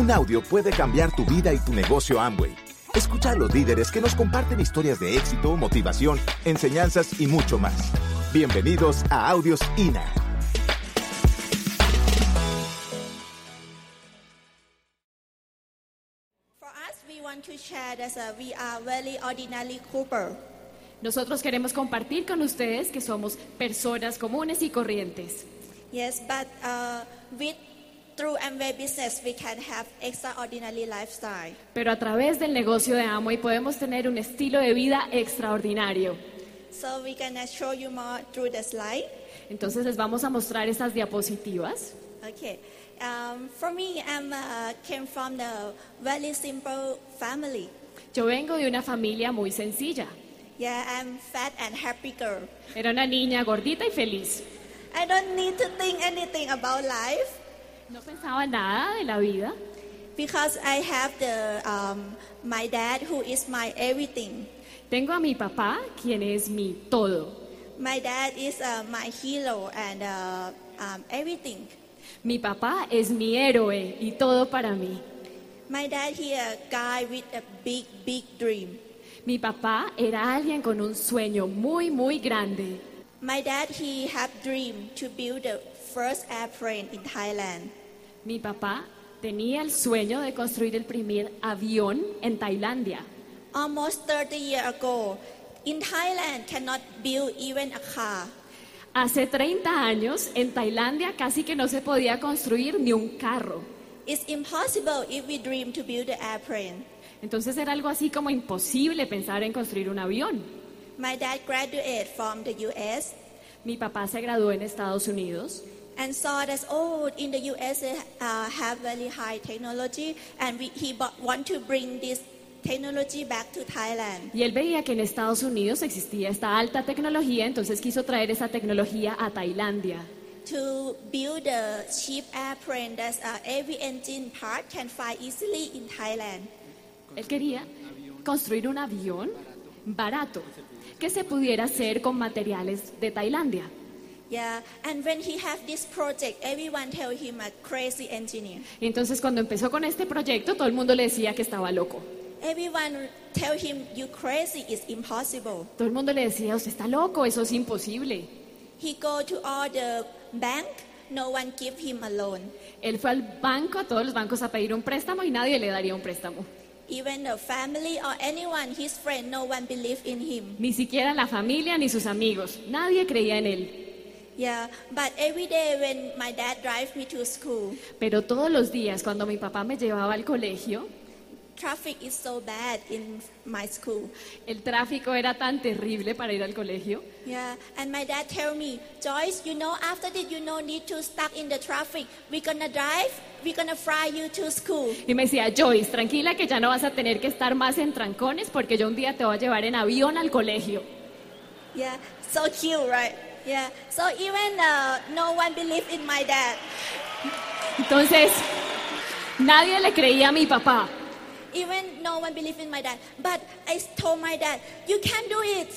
Un audio puede cambiar tu vida y tu negocio Amway. Escucha a los líderes que nos comparten historias de éxito, motivación, enseñanzas y mucho más. Bienvenidos a Audios INA. For us, we want to share that we are very ordinary Cooper. Nosotros queremos compartir con ustedes que somos personas comunes y corrientes. Yes, but uh, with through Amway business, we can have extraordinary lifestyle. Pero a través del negocio de Amway podemos tener un estilo de vida extraordinario. So we're gonna show you more through the slide. Entonces les vamos a mostrar estas diapositivas. Okay. Um, for me, I'm uh, came from the very simple family. Yo vengo de una familia muy sencilla. Yeah, I'm fat and happy girl. Era una niña gordita y feliz. I don't need to think anything about life No pensaba nada de la vida because I have the um, my dad who is my everything. Tengo a mi papá, quien es mi todo. My dad is uh, my hero and uh, um, everything. Mi papá es mi héroe y todo para mí. My dad he a guy with a big big dream. Mi papá era alguien con un sueño muy, muy grande. My dad he have dream to build the first airplane in Thailand. Mi papá tenía el sueño de construir el primer avión en Tailandia. Almost 30 years ago, in Thailand cannot build even a car. Hace 30 años, en Tailandia casi que no se podía construir ni un carro. It's impossible if we dream to build the airplane. Entonces era algo así como imposible pensar en construir un avión. My dad graduated from the U.S. Mi papá se graduó en Estados Unidos and saw that oh in the US they uh, have very high technology and we, he want to bring this technology back to Thailand. y él veía que en Estados Unidos existía esta alta tecnología, entonces quiso traer esa tecnología a Tailandia. To build a cheap airplane that uh, every engine part can fly easily in Thailand. Él quería construir un avión barato que se pudiera hacer con materiales de Tailandia. Yeah, and when he have this project, everyone tell him a crazy engineer. Y entonces cuando empezó con este proyecto, todo el mundo le decía que estaba loco. Everyone tell him you crazy is impossible. Todo el mundo le decía, usted está loco, eso es imposible. He go to all the bank, no one give him a loan. Él fue al banco, a todos los bancos a pedir un préstamo y nadie le daría un préstamo. Even the family or anyone, his friend, no one believe in him. Ni siquiera la familia ni sus amigos. Nadie creía en él. Yeah, but every day when my dad drives me to school, Pero todos los días, cuando mi papá me llevaba al colegio, traffic is so bad in my school. el tráfico era tan terrible para ir al colegio. Yeah, and my dad tell me, Joyce, you know, after that you no need to stuck in the traffic. We're gonna drive. We're gonna fly you to school. Y me decía, Joyce, tranquila que ya no vas a tener que estar más en trancones porque yo un día te voy a llevar en avión al colegio. Yeah, so cute, right? Yeah. So even uh, no one believe in my dad. Entonces, nadie le creía a mi papá. Even no one believe in my dad. But I told my dad, you can do it.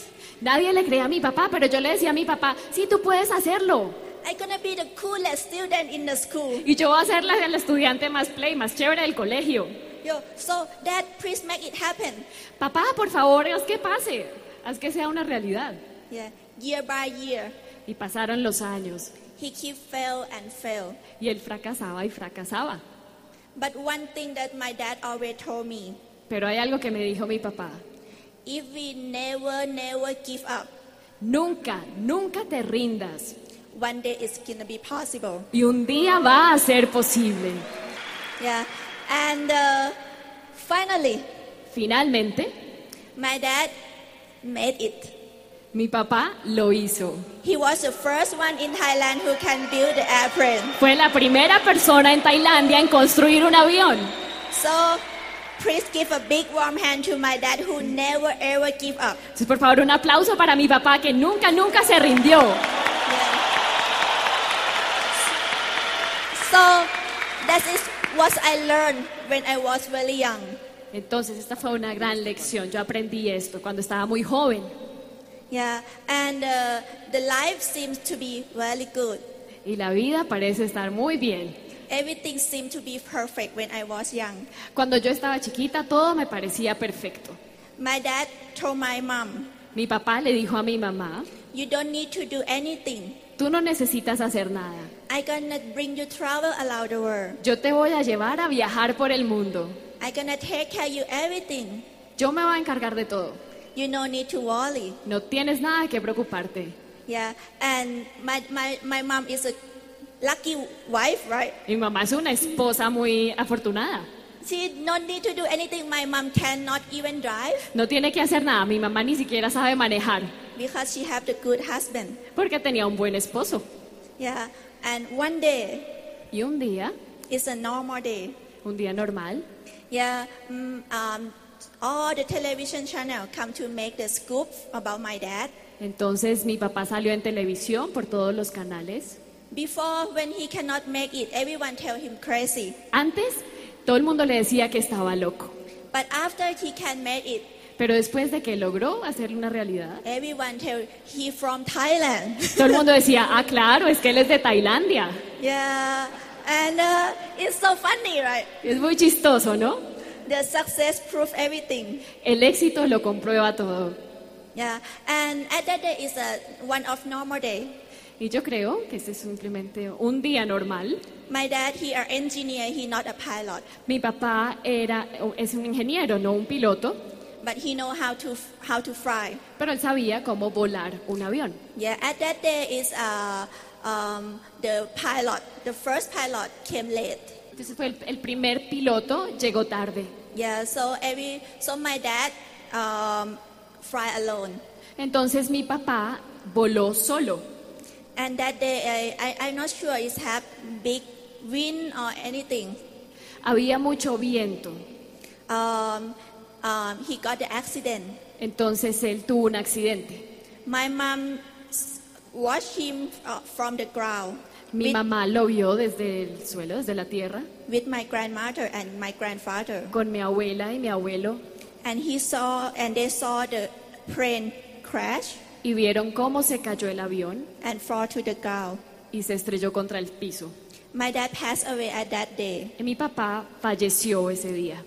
Nadie le creía a mi papá, pero yo le decía a mi papá, sí, tú puedes hacerlo. I'm gonna be the coolest student in the school. Y yo voy a ser la, el estudiante más play, más chévere del colegio. Yo, so dad, please make it happen. Papá, por favor, haz que pase, haz que sea una realidad. Yeah, year by year, Y pasaron los años he keep fail and fail. y él fracasaba y fracasaba. But one thing that my dad always told me, Pero hay algo que me dijo mi papá. if we never, never give up, Nunca, nunca te rindas. one day it's gonna be possible. Y un día va a ser posible. Yeah, and uh, finally, Finalmente, my dad made it. Mi papá lo hizo. He was the first one in Thailand who can build the airplane. Fue la primera persona en Tailandia en construir un avión. So please give a big warm hand to my dad who never ever give up. Entonces, por favor, un aplauso para mi papá que nunca, nunca se rindió. So that is what I learned when I was very young. Entonces, esta fue una gran lección. Yo aprendí esto cuando estaba muy joven. Yeah, and uh, the life seems to be very good. Y la vida parece estar muy bien. everything seemed to be perfect when I was young. Cuando yo estaba chiquita, todo me parecía perfecto. My dad told my mom, Mi papá le dijo a mi mamá, You don't need to do anything. tú no necesitas hacer nada. I'm gonna bring you travel around the world. Yo te voy a llevar a viajar por el mundo. I'm gonna take care of you everything. Yo me voy a encargar de todo. You no need to worry. No tienes nada que preocuparte. Yeah. And my, my, my mom is a lucky wife, right? Mi mamá es una esposa muy afortunada. She no need to do anything. My mom cannot even drive No tiene que hacer nada. Mi mamá ni siquiera sabe manejar because she have the good husband. porque tenía un buen esposo. Yeah. And one day Y un día, is a normal day. un día normal, Yeah. mm, um, all the television channel come to make the scoop about my dad. entonces mi papá salió en televisión por todos los canales. Before, when he cannot make it, everyone tell him crazy. Antes, todo el mundo le decía que estaba loco. But after he can make it, Pero después de que logró hacerlo una realidad, everyone tell he from Thailand. todo el mundo decía, ah, claro, es que él es de Tailandia. yeah, and uh, it's so funny, right? Es muy chistoso, ¿no? The success proof everything. El éxito lo comprueba todo. Yeah, and at that day is a one of normal day. Y yo creo que este es simplemente un día normal. My dad, he an engineer, he not a pilot, Mi papá era, es un ingeniero, no un piloto, but he know how to how to fly. pero él sabía cómo volar un avión. Yeah, at that day is uh, um, the pilot, the first pilot came late. Entonces fue el, el primer piloto, llegó tarde. Yeah, so every so my dad um, fly alone, Entonces mi papá voló solo. and that day I, I I'm not sure it's have big wind or anything. Había mucho viento. Um, um, he got the accident. Entonces él tuvo un accidente. My mom watched him uh, from the ground Mi with, mamá lo vio desde el suelo, desde la tierra, with my grandmother and my grandfather, con mi abuela y mi abuelo, and he saw and they saw the plane crash y vieron cómo se cayó el avión and fall to the ground. y se estrelló contra el piso. My dad passed away at that day. Y mi papá falleció ese día.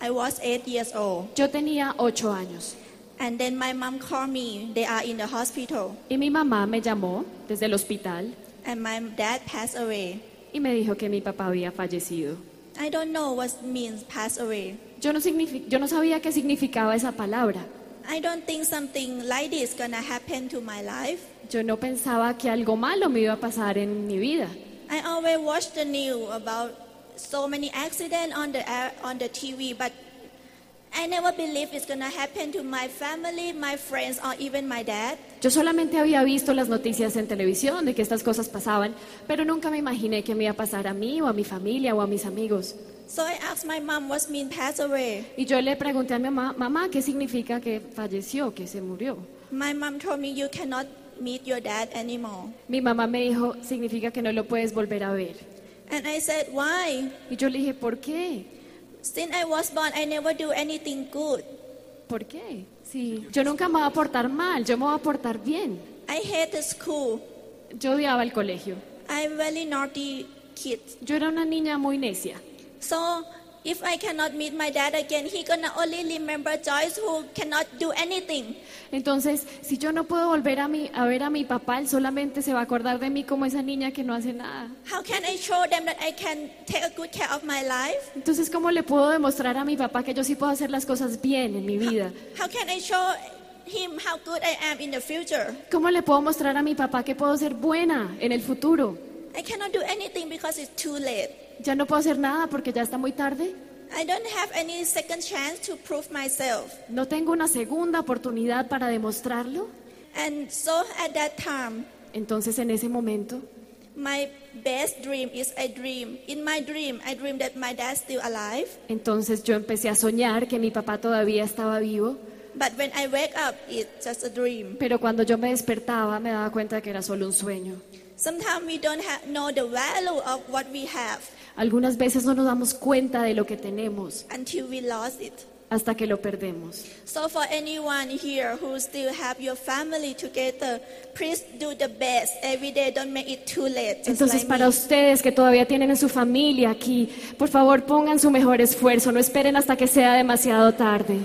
I was eight years old. Yo tenía ocho años And then my mom called me. They are in the hospital. y mi mamá me llamó desde el hospital And my dad passed away. y me dijo que mi papá había fallecido. I don't know what means pass away. Yo no, yo no sabía qué significaba esa palabra. I don't think something like this gonna happen to my life. Yo no pensaba que algo malo me iba a pasar en mi vida. I always watch the news about so many accidents on the on the TV, but Yo solamente había visto las noticias en televisión de que estas cosas pasaban, pero nunca me imaginé que me iba a pasar a mí o a mi familia o a mis amigos. So I asked my mom what mean pass away. Y yo le pregunté a mi mamá, mamá, ¿qué significa que falleció, que se murió? My mom told me you cannot meet your dad anymore. Mi mamá me dijo, significa que no lo puedes volver a ver. And I said, why? Y yo le dije, ¿por qué? Since I was born, I never do anything good. ¿Por qué? Sí, yo nunca me voy a portar mal, yo me voy a portar bien. I hate the school. Yo odiaba el colegio. I'm very naughty kid. Yo era una niña muy necia. So if I cannot meet my dad again, he gonna only remember Joyce who cannot do anything. Entonces, si yo no puedo volver a, mi, a ver a mi papá, él solamente se va a acordar de mí como esa niña que no hace nada. How can I show them that I can take a good care of my life? Entonces, ¿cómo le puedo demostrar a mi papá que yo sí puedo hacer las cosas bien en mi vida? How can I show him how good I am in the future? ¿Cómo le puedo mostrar a mi papá que puedo ser buena en el futuro? I cannot do anything because it's too late. Ya no puedo hacer nada porque ya está muy tarde. I don't have any second chance to prove myself. No tengo una segunda oportunidad para demostrarlo. And so at that time, Entonces, en ese momento, my best dream is a dream. In my dream, I dream that my dad's still alive. entonces yo empecé a soñar que mi papá todavía estaba vivo, But when I wake up, it's just a dream. pero cuando yo me despertaba me daba cuenta que era solo un sueño. Sometimes we don't have, know the value of what we have Algunas veces no nos damos cuenta de lo que tenemos until we lost it. hasta que lo perdemos. So for anyone here who still have your family together, please do the best every day. Don't make it too late. just Entonces, like para me. ustedes que todavía tienen en su familia aquí, por favor pongan su mejor esfuerzo, no esperen hasta que sea demasiado tarde.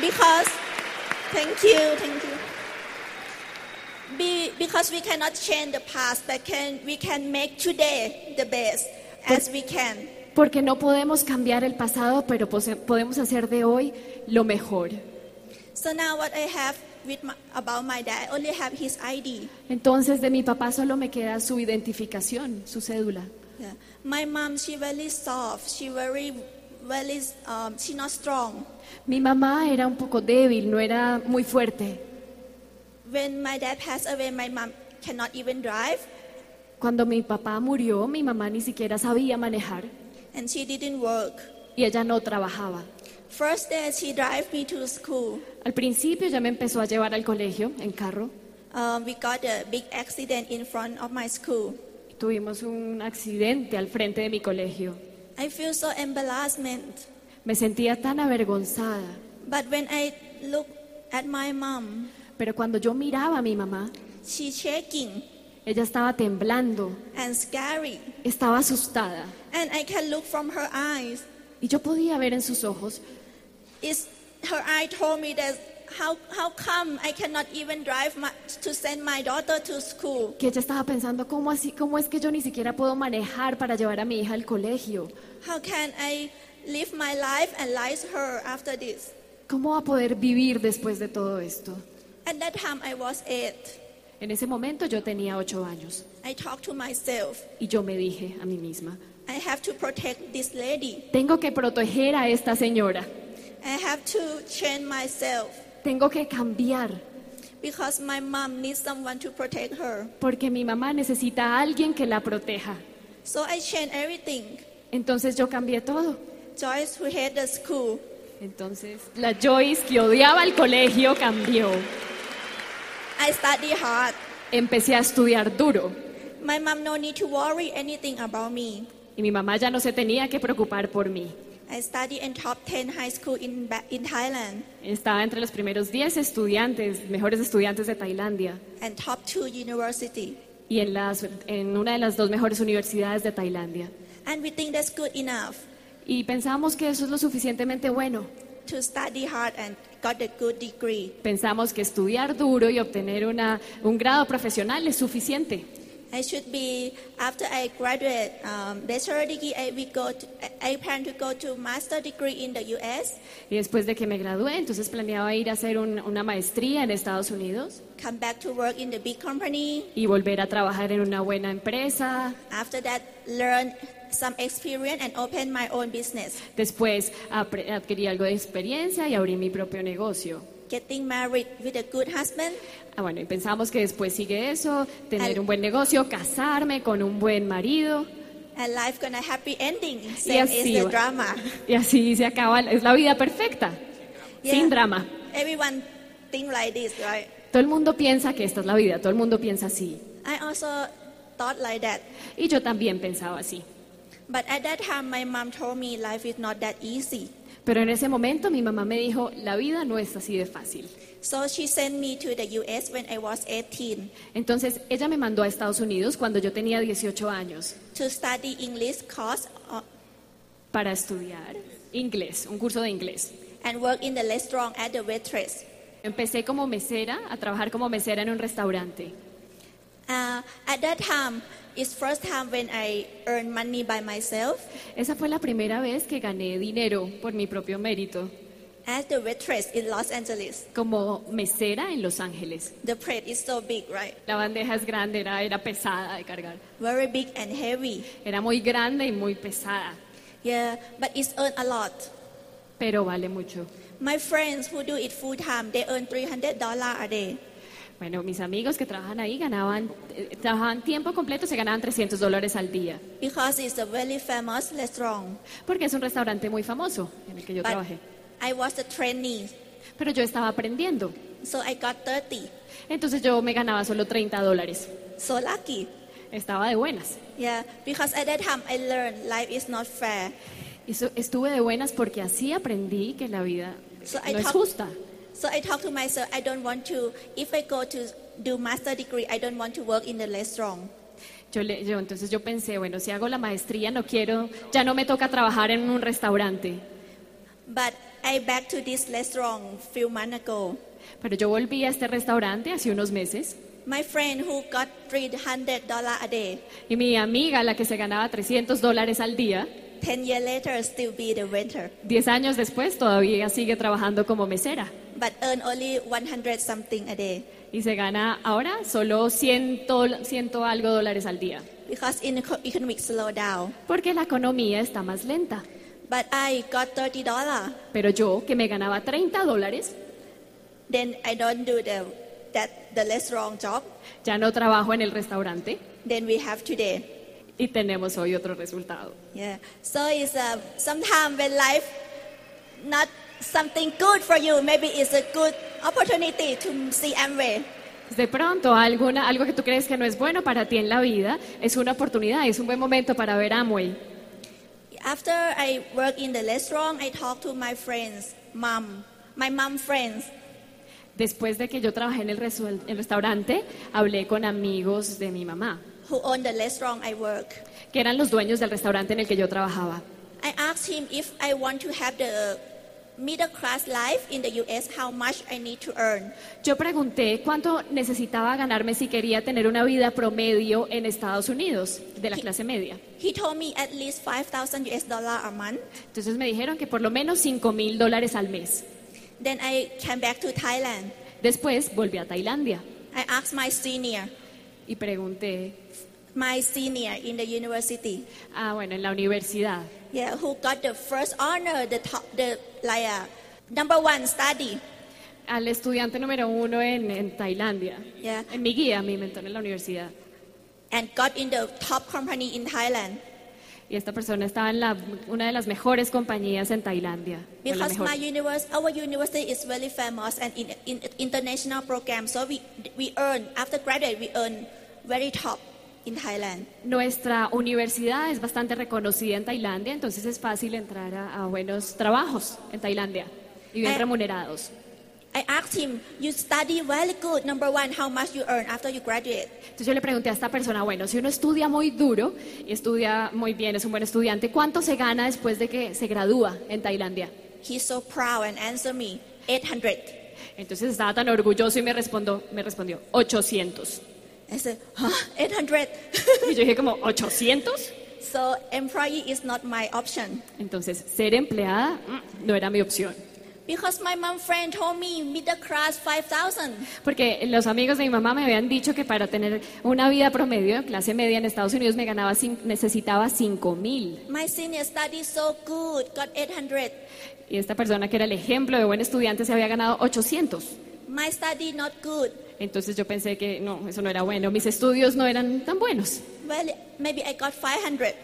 Because, thank you, thank you. Be, because we cannot change the past, but can we can make today the best as we can. Porque no podemos cambiar el pasado, pero podemos hacer de hoy lo mejor. So now what I have with my, about my dad, I only have his ID. Entonces, de mi papá solo me queda su identificación, su cédula. Yeah. My mom, she very soft. She very, very, um, she not strong. Mi mamá era un poco débil, no era muy fuerte. When my dad passed away, my mom cannot even drive, Cuando mi papá murió, mi mamá ni siquiera sabía manejar and she didn't work. y ella no trabajaba. First day, she drive me to school. Al principio ya me empezó a llevar al colegio en carro. Um, we got a big accident in front of my school. Tuvimos un accidente al frente de mi colegio. I feel so embarrassment. Me sentía tan avergonzada. But when I look at my mom, Pero cuando yo miraba a mi mamá, she's shaking ella estaba temblando, and scary. estaba asustada. And I can look from her eyes. Y yo podía ver en sus ojos It's, her eye told me that how, how come I cannot even drive my, to send my daughter to school? que ella estaba pensando, ¿cómo, así, ¿cómo es que yo ni siquiera puedo manejar para llevar a mi hija al colegio? How can I live my life and lies her after this? ¿Cómo va a poder vivir después de todo esto? At that time, I was eight. En ese momento yo tenía ocho años I talked to myself, y yo me dije a mí misma, I have to protect this lady. tengo que proteger a esta señora, I have to change myself tengo que cambiar, because my mom needs someone to protect her. porque mi mamá necesita a alguien que la proteja. So I changed everything. Entonces yo cambié todo. Joyce, who hated the school, Entonces la Joyce que odiaba el colegio cambió. I studied hard. Empecé a estudiar duro My mom no need to worry anything about me. y mi mamá ya no se tenía que preocupar por mí. I studied in top 10 high school in, Ba- in Thailand Estaba entre los primeros 10 estudiantes, mejores estudiantes de Tailandia and top 2 university. y en, las, en una de las dos mejores universidades de Tailandia. And we think that's good enough Y pensamos que eso es lo suficientemente bueno. To study hard and got a good degree. Pensamos que estudiar duro y obtener una, un grado profesional es suficiente. I should be after I graduate um, bachelor degree. I will go. To, I plan to go to master degree in the U.S. Y después de que me gradué, entonces planeaba ir a hacer un- una maestría en Estados Unidos Come back to work in the big company. y volver a trabajar en una buena empresa. After that, learn some experience and open my own business. Después adquirí algo de experiencia y abrí mi propio negocio. Getting married with a good husband Ah, bueno, y pensamos que después sigue eso, tener Al- un buen negocio, casarme con un buen marido. and life gonna happy ending. Same as así, the va- drama. y así se acaba, es la vida perfecta, Yeah. sin drama. Everyone think like this, right? Todo el mundo piensa que esta es la vida, todo el mundo piensa así. I also thought like that. Y yo también pensaba así. But at that time, my mom told me life is not that easy. Pero en ese momento mi mamá me dijo, la vida no es así de fácil. So she sent me to the U.S. when I was 18 Entonces ella me mandó a Estados Unidos cuando yo tenía 18 años to study English course uh, para estudiar inglés, un curso de inglés. and work in the restaurant as a waitress. Empecé como mesera, a trabajar como mesera en un restaurante. Uh, at that time, it's first time when I earn money by myself Esa fue la primera vez que gané dinero por mi propio mérito, as the waitress in Los Angeles. como mesera en Los Ángeles. The plate is so big, right? La bandeja es grande, era, era pesada de cargar. Very big and heavy. Era muy grande y muy pesada, Yeah, but it's earn a lot. pero vale mucho. My friends who do it full time, they earn $300 a day. Bueno, mis amigos que trabajan ahí ganaban, eh, trabajaban tiempo completo, se ganaban 300 dólares al día, because it's a very famous restaurant. porque es un restaurante muy famoso en el que yo But trabajé. I was a trainee, Pero yo estaba aprendiendo, so I got 30. entonces yo me ganaba solo 30 dólares. So lucky. Estaba de buenas. Yeah, because at that time I learned life is not fair. Y so- estuve de buenas porque así aprendí que la vida So I no es talk- justa. So I talked to myself, I don't want to, if I go to do master degree, I don't want to work in the restaurant. Yo, le- yo entonces yo pensé, bueno, si hago la maestría no quiero, ya no me toca trabajar en un restaurante. But I back to this restaurant few months ago. Pero yo volví a este restaurante hace unos meses My friend who got $300 a day, y mi amiga, la que se ganaba 300 dólares al día, 10 years later still be the waiter, 10 años después todavía sigue trabajando como mesera but earn only 100 something a day. y se gana ahora solo 100, dol- 100 algo dólares al día, Because in eco- economic slow down. porque la economía está más lenta. But I got $30. Pero yo, que me ganaba 30 dólares, Then I don't do the, that, the restaurant job. ya no trabajo en el restaurante Then we have today. y tenemos hoy otro resultado. Yeah. So it's uh, sometimes when life not something good for you, maybe it's a good opportunity to see Amway. De pronto, alguna, algo que tú crees que no es bueno para ti en la vida es una oportunidad, es un buen momento para ver Amway. After I work in the restaurant, I talk to my friends, mom, my mom friends. Después de que yo trabajé en el, el restaurante, hablé con amigos de mi mamá, who own the restaurant I work. que eran los dueños del restaurante en el que yo trabajaba. I asked him if I want to have the middle class life in the US, how much I need to earn. Yo pregunté cuánto necesitaba ganarme si quería tener una vida promedio en Estados Unidos, de la clase media. He told me at least 5,000 US dollar a month. Entonces me dijeron que por lo menos 5 mil dólares al mes. Then I came back to Thailand. Después volví a Tailandia I asked my senior, y pregunté, my senior in the university, ah, bueno, en la universidad, yeah, who got the first honor, the top, the like uh, number one study. al estudiante número uno en, en Tailandia, Yeah. en mi guía, mi mentor en la universidad. and got in the top company in Thailand. Y esta persona estaba en la, una de las mejores compañías en Tailandia. Because mejor. my universe, our university is very famous and in, in international program, so we we earn after graduate we earn very top in Thailand. Nuestra universidad es bastante reconocida en Tailandia, entonces es fácil entrar a, a buenos trabajos en Tailandia y bien Eh. remunerados. I asked him, "You study very good. Number one, how much you earn after you graduate?" Entonces yo le pregunté a esta persona, bueno, si uno estudia muy duro y estudia muy bien, es un buen estudiante, ¿cuánto se gana después de que se gradúa en Tailandia? He's so proud and answered me, 800. Entonces estaba tan orgulloso y me respondió, me respondió 800. I said, huh, 800? Y yo dije como, ¿800? so employee is not my option. Entonces ser empleada mm, no era mi opción. Because my mom friend told me middle class 5,000. Porque los amigos de mi mamá me habían dicho que para tener una vida promedio, clase media en Estados Unidos, me ganaba cin- necesitaba 5 mil. My senior studied so good, got 800. Y esta persona que era el ejemplo de buen estudiante se había ganado 800. My study not good. Entonces yo pensé que no, eso no era bueno. Mis estudios no eran tan buenos. Well, maybe I got 500.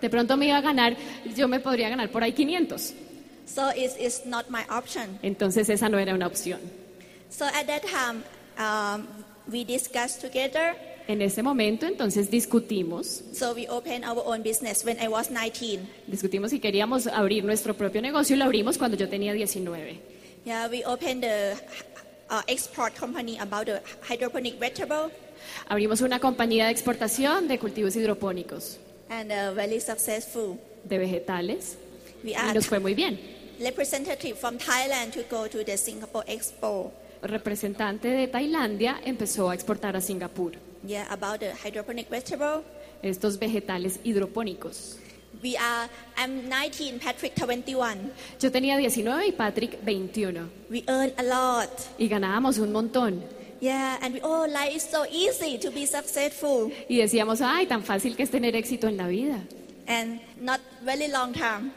De pronto me iba a ganar, yo me podría ganar por ahí 500. So it's, it's not my option. Entonces esa no era una opción. So at that time, um, we discussed together. En ese momento entonces discutimos, So we opened our own business when I was 19. discutimos si queríamos abrir nuestro propio negocio y lo abrimos cuando yo tenía 19. Yeah, we opened the uh, export company about the hydroponic vegetable Abrimos una compañía de exportación de cultivos hidropónicos, and uh, very successful. de vegetales, We y are nos fue muy bien. representative from Thailand to go to the Singapore Expo. Representante de Tailandia empezó a exportar a Singapur Yeah, about the hydroponic vegetable. estos vegetales hidropónicos. We are, I'm 19, Patrick 21. Yo tenía 19 y Patrick 21 We earn a lot. y ganábamos un montón. Yeah, and we, oh, life is so easy to be successful. Y decíamos, ay, tan fácil que es tener éxito en la vida. And not very long time.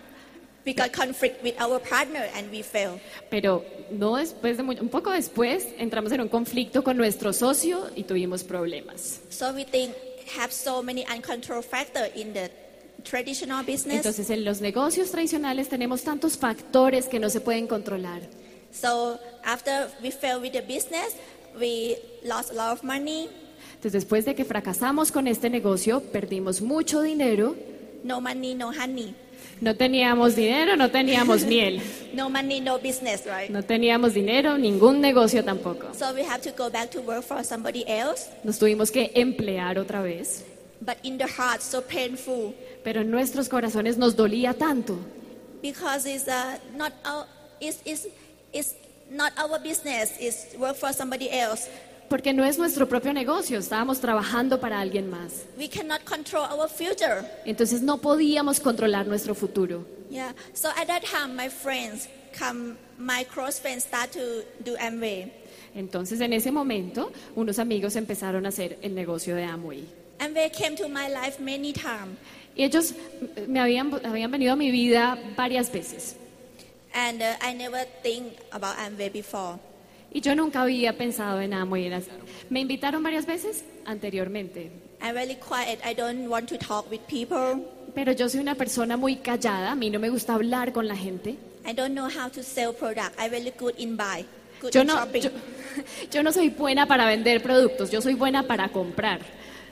We got conflict with our partner and we fail. Pero no después de muy- un poco después entramos en un conflicto con nuestro socio y tuvimos problemas. So we think have so many uncontrolled factors in the traditional business. Entonces en los negocios tradicionales tenemos tantos factores que no se pueden controlar. So after we fail with the business, we lost a lot of money, Entonces después de que fracasamos con este negocio, perdimos mucho dinero no money, no honey. No teníamos dinero, no teníamos miel. No money, no business, right? No teníamos dinero, ningún negocio tampoco. So we have to go back to work for somebody else. Nos tuvimos que emplear otra vez. But in the heart, so painful Pero en nuestros corazones nos dolía tanto. because it's uh, not our, it's, it's, it's not our business. It's work for somebody else. Porque no es nuestro propio negocio, estábamos trabajando para alguien más. We cannot control our future. Entonces no podíamos controlar nuestro futuro. Yeah. So at that time, my friends come, my close friends start to do Amway. Entonces en ese momento unos amigos empezaron a hacer el negocio de Amway. Amway came to my life many times. Y ellos me habían, habían venido a mi vida varias veces. And uh, I never think about Amway before. Y yo nunca había pensado en Amway. Me invitaron varias veces anteriormente. I'm really quiet. I don't want to talk with people. Pero yo soy una persona muy callada, a mí no me gusta hablar con la gente. I don't know how to sell product. I'm really good in buy, good Yo in no, shopping. yo, yo no soy buena para vender productos, yo soy buena para comprar.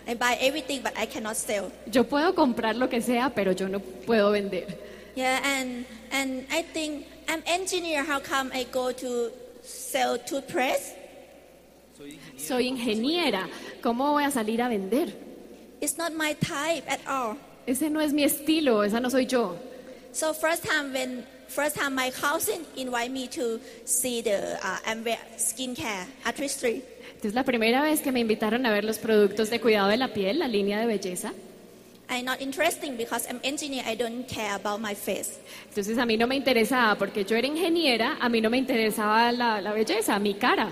I buy everything, but I cannot sell. Yo puedo comprar lo que sea, pero yo no puedo vender. Yeah, and and I think I'm engineer. How come I go to sell toothpaste? Soy ingeniera, ¿cómo voy a salir a vender? It's not my type at all. Ese no es mi estilo, esa no soy yo. So first time when first time my cousin invite me to see the uh, Amway skincare artistry. Entonces la primera vez que me invitaron a ver los productos de cuidado de la piel, la línea de belleza, I'm not interesting because I'm engineer. I don't care about my face. entonces a mí no me interesaba, porque yo era ingeniera, a mí no me interesaba la, la belleza, mi cara.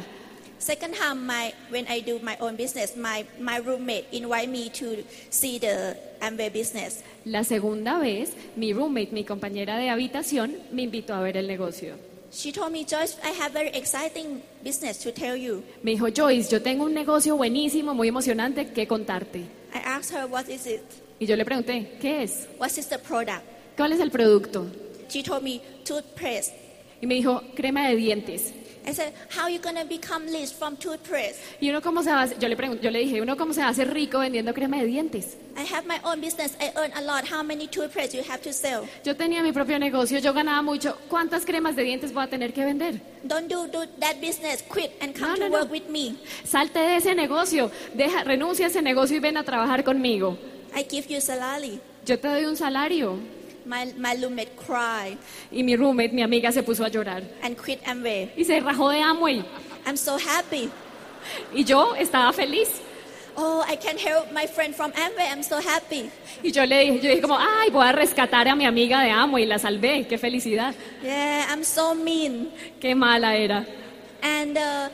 Second time, my when I do my own business, my my roommate invite me to see the Amway business. La segunda vez, mi roommate, mi compañera de habitación, me invitó a ver el negocio. She told me, Joyce, I have very exciting business to tell you. Me dijo, Joyce, yo tengo un negocio buenísimo, muy emocionante que contarte. I asked her, what is it? Y yo le pregunté, ¿qué es? What is the product? ¿Cuál es el producto? She told me, toothpaste. Y me dijo, crema de dientes. I said, how you gonna become rich from toothpaste? Y uno cómo se hacer- yo le pregunté, yo le dije, uno cómo se hace rico vendiendo crema de dientes. I have my own business. I earn a lot. How many toothpaste you have to sell? Yo tenía mi propio negocio, yo ganaba mucho. ¿Cuántas cremas de dientes voy a tener que vender? Don't do, do that business. Quit and come No, to no, no. work with me. Salte de ese negocio, deja, renuncia a ese negocio y ven a trabajar conmigo. I give you salary. Yo te doy un salario. My, my roommate cried Y mi roommate, mi amiga, se puso a llorar. and quit Amway. Y se rajó de Amway. I'm so happy. Y yo estaba feliz. Oh, I can help my friend from Amway. I'm so happy. Y yo le dije, yo dije como, ay, voy a rescatar a mi amiga de Amway, la salvé, qué felicidad. Yeah, I'm so mean. Qué mala era. And uh,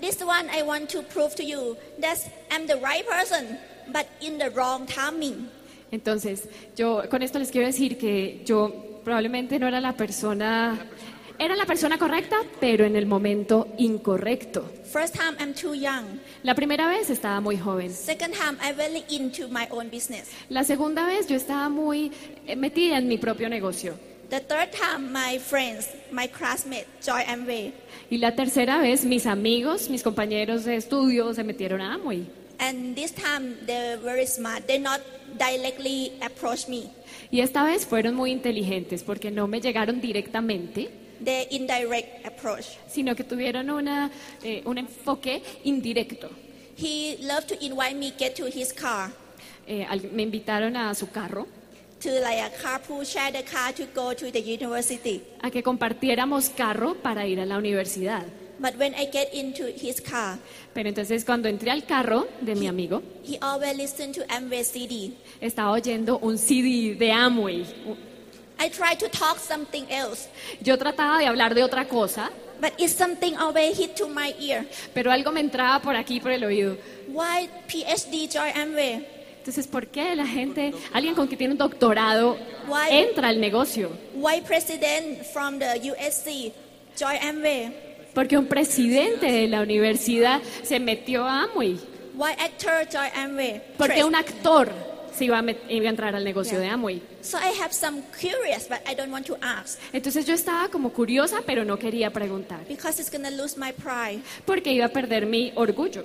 this one I want to prove to you that I'm the right person, but in the wrong timing. Entonces, yo con esto les quiero decir que yo probablemente no era la persona, era la persona correcta, pero en el momento incorrecto. First time I'm too young. La primera vez estaba muy joven. Second time I'm really into my own business. La segunda vez yo estaba muy eh, metida en mi propio negocio. The third time my friends, my classmates Amway. Y la tercera vez mis amigos, mis compañeros de estudio se metieron a Amway. And this time they're very smart. They not directly approach me. Y esta vez fueron muy inteligentes porque no me llegaron directamente, They indirect approach. sino que tuvieron una, eh, un enfoque indirecto. He loved to invite me get to his car Eh, al- me invitaron a su carro to like a carpool, share the car to go to the university. a que compartiéramos carro para ir a la universidad. But when I get into his car, Pero entonces cuando entré al carro de mi amigo, he always listen to Amway CD. estaba oyendo un CD de Amway. I try to talk something else, Yo trataba de hablar de otra cosa, but it's something always hit to my ear. pero algo me entraba por aquí, por el oído. Why PhD join Amway? Entonces, ¿por qué la gente, alguien con que tiene un doctorado, Why? entra al negocio? Why president from the USC join Amway? Porque un presidente de la universidad se metió a Amway. Why actor join Amway? Porque un actor se iba a, iba a entrar al negocio Yeah. de Amway. So I have some curious, but I don't want to ask Entonces yo estaba como curiosa, pero no quería preguntar. because it's gonna lose my pride. Porque iba a perder mi orgullo.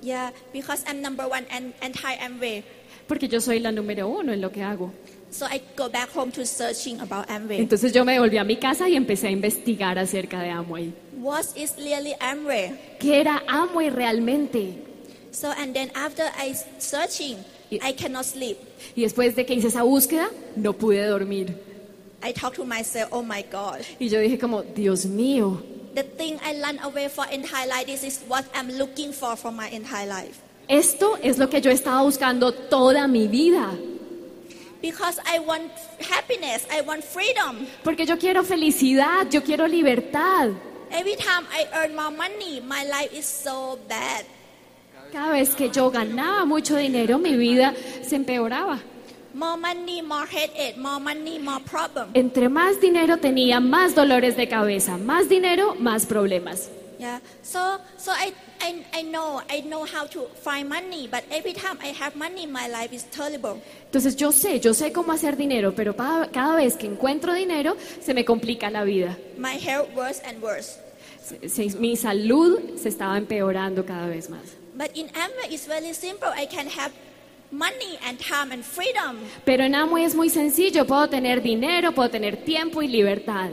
Yeah, because I'm number one and anti Amway. porque yo soy la número uno en lo que hago. So I go back home to searching about Amway. Entonces yo me volví a mi casa y empecé a investigar acerca de Amway. What is really Amway? ¿Qué era Amway realmente? So and then after I searching, Y- I cannot sleep. Y después de que hice esa búsqueda, no pude dormir. I talk to myself, oh my God. Y yo dije como, Dios mío, The thing I run away for entire life, this is what I'm looking for for my entire life. esto es lo que yo estaba buscando toda mi vida. Because I want happiness, I want freedom. Porque yo quiero felicidad, yo quiero libertad. Every time I earn more money, my life is so bad. Cada vez que yo ganaba mucho dinero, mi vida se empeoraba. More money, more headache, more money, more problem. Entre más dinero tenía, más dolores de cabeza. Más dinero, más problemas. Yeah. So so I, I I know I know how to find money, but every time I have money, my life is terrible. Entonces yo sé, yo sé cómo hacer dinero, pero pa- cada vez que encuentro dinero, se me complica la vida. My health worse and worse. Se- se- mi salud se estaba empeorando cada vez más. But in Amway, it's very simple. I can have money and time and freedom. Pero en Amway es muy sencillo, puedo tener dinero, puedo tener tiempo y libertad.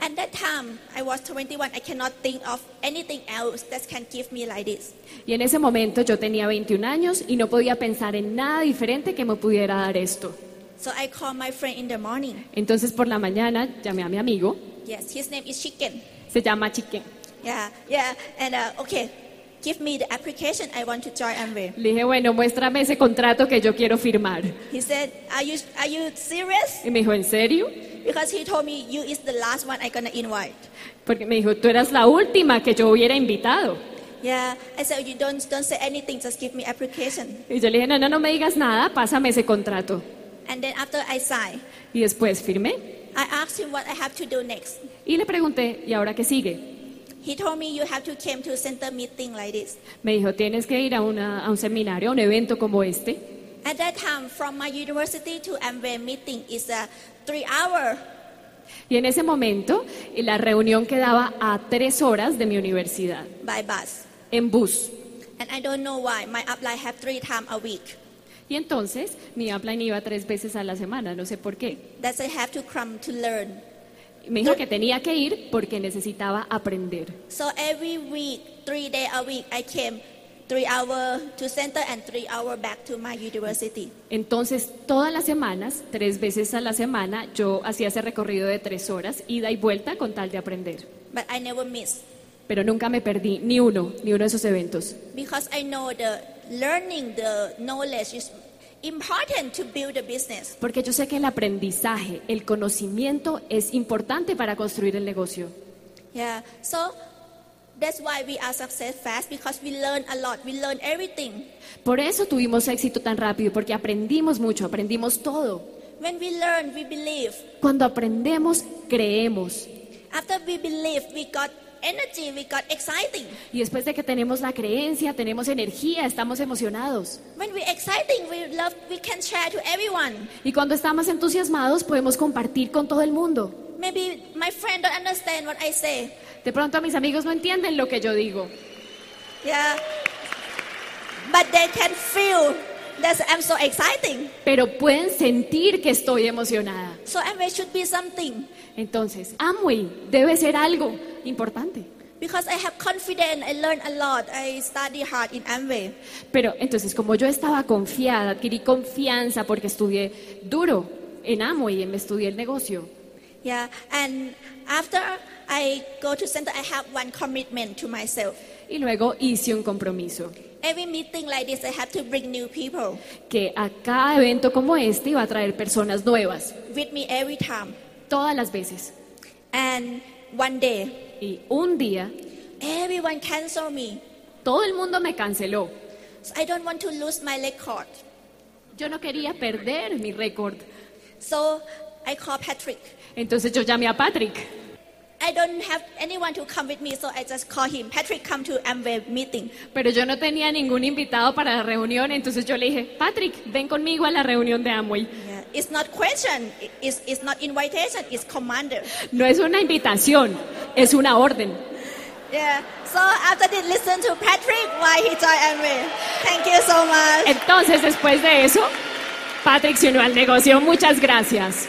At that time, I was 21. I cannot think of anything else that can give me like this. Y en ese momento yo tenía 21 años y no podía pensar en nada diferente que me pudiera dar esto. So I called my friend in the morning. Entonces por la mañana llamé a mi amigo, Yes, his name is Chicken. se llama Chiquen. Yeah, yeah. And uh, okay, give me the application. I want to join Amway. Le dije, bueno, muéstrame ese contrato que yo quiero firmar. He said, "Are you are you serious?" Y me dijo, ¿en serio? Because he told me you is the last one I gonna invite. Porque me dijo, tú eras la última que yo hubiera invitado. Yeah, I said you don't don't say anything, just give me application. Y yo le dije, no, no, no me digas nada, pásame ese contrato. And then after I signed, Y después firmé I asked him what I have to do next. y le pregunté, ¿y ahora qué sigue? He told me you have to come to a center meeting like this. Me dijo, tienes que ir a, una- a un seminario, a un evento como este. At that time, from my university to Amway meeting is a three hour. Y en ese momento, la reunión quedaba a tres horas de mi universidad, by bus. en bus. And I don't know why. My upline have three times a week. Y entonces, mi upline iba tres veces a la semana, no sé por qué. That I have to come to learn. Me dijo que tenía que ir porque necesitaba aprender. So every week, three days a week, I came three hour to center and three hour back to my university. Entonces, todas las semanas, tres veces a la semana, yo hacía ese recorrido de tres horas, ida y vuelta con tal de aprender. But I never miss Pero nunca me perdí ni uno, ni uno de esos eventos. because I know the learning, the knowledge is important to build a business. Porque yo sé que el aprendizaje, el conocimiento es importante para construir el negocio. Yeah. So that's why we are success fast because we learn a lot. We learn everything. Por eso tuvimos éxito tan rápido, porque aprendimos mucho, aprendimos todo. When we learn, we believe. Cuando aprendemos, creemos. After we believe, we got energy, we got exciting. Y después de que tenemos la creencia, tenemos energía, estamos emocionados. When we exciting, we love, we can share to everyone. Y cuando estamos entusiasmados, podemos compartir con todo el mundo. Maybe my friend don't understand what I say. De pronto mis amigos no entienden lo que yo digo, Yeah. But they can feel that I'm so exciting. pero pueden sentir que estoy emocionada. So Amway should be something. Entonces, Amway debe ser algo importante. Because I have confidence, I learn a lot. I study hard in Amway. Pero entonces, como yo estaba confiada, adquirí confianza porque estudié duro en Amway y me estudié el negocio. Yeah. And after I go to center, I have one commitment to myself. Y luego hice un compromiso, Every meeting like this, I have to bring new people que a cada evento como este iba a traer personas nuevas, with me every time. todas las veces. And one day, Y un día, everyone cancel me. todo el mundo me canceló. So I don't want to lose my record. Yo no quería perder mi récord. So I call Patrick. Entonces yo llamé a Patrick. I don't have anyone to come with me, so I just call him. Patrick, come to Amway meeting. Pero yo no tenía ningún invitado para la reunión, entonces yo le dije, Patrick, ven conmigo a la reunión de Amway. Yeah. It's not question. It's, it's not invitation. It's commander. No es una invitación, es una orden. Yeah. So after this, listen to Patrick why he joined Amway. Thank you so much. Entonces, después de eso, Patrick se unió al negocio. Muchas gracias.